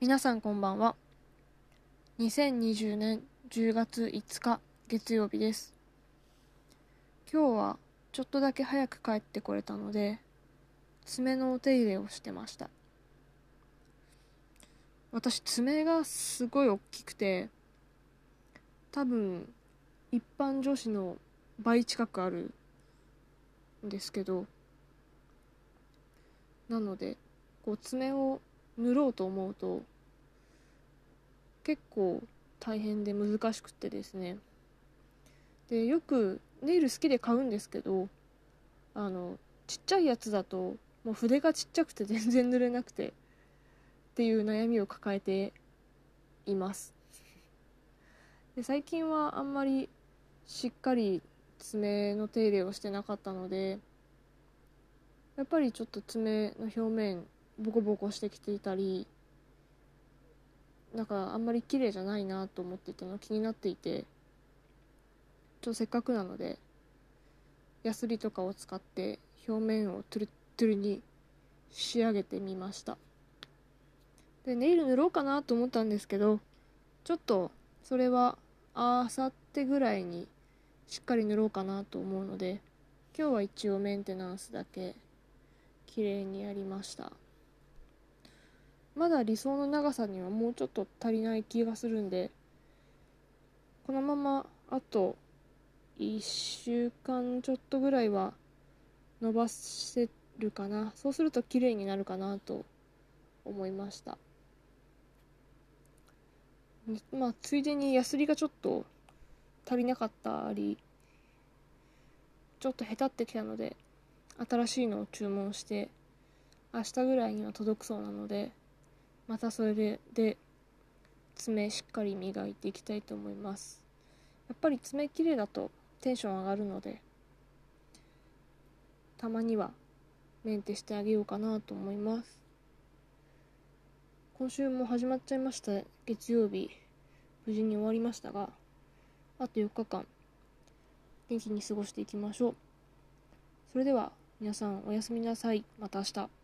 皆さんこんばんは。2020年10月5日月曜日です。今日はちょっとだけ早く帰ってこれたので爪のお手入れをしてました。私爪がすごい大きくて多分一般女子の倍近くあるんですけどなのでこう爪を塗ろうと思うと結構大変で難しくてですね。でよくネイル好きで買うんですけどあのちっちゃいやつだともう筆がちっちゃくて 全然塗れなくてっていう悩みを抱えています。で最近はあんまりしっかり爪の手入れをしてなかったのでやっぱりちょっと爪の表面ボコボコしてきていたりなんかあんまり綺麗じゃないなと思っていたの気になっていてちょせっかくなのでヤスリとかを使って表面をトゥルトゥルに仕上げてみました。でネイル塗ろうかなと思ったんですけどちょっとそれはあさってぐらいにしっかり塗ろうかなと思うので今日は一応メンテナンスだけ綺麗にやりました。まだ理想の長さにはもうちょっと足りない気がするんでこのままあと1週間ちょっとぐらいは伸ばせるかな。そうすると綺麗になるかなと思いました。まあついでにヤスリがちょっと足りなかったりちょっとへたってきたので新しいのを注文して明日ぐらいには届くそうなのでまたそれで爪しっかり磨いていきたいと思います。やっぱり爪きれいだとテンション上がるのでたまにはメンテしてあげようかなと思います。今週も始まっちゃいました月曜日。無事に終わりましたがあと4日間元気に過ごしていきましょう。それでは皆さんおやすみなさい。また明日。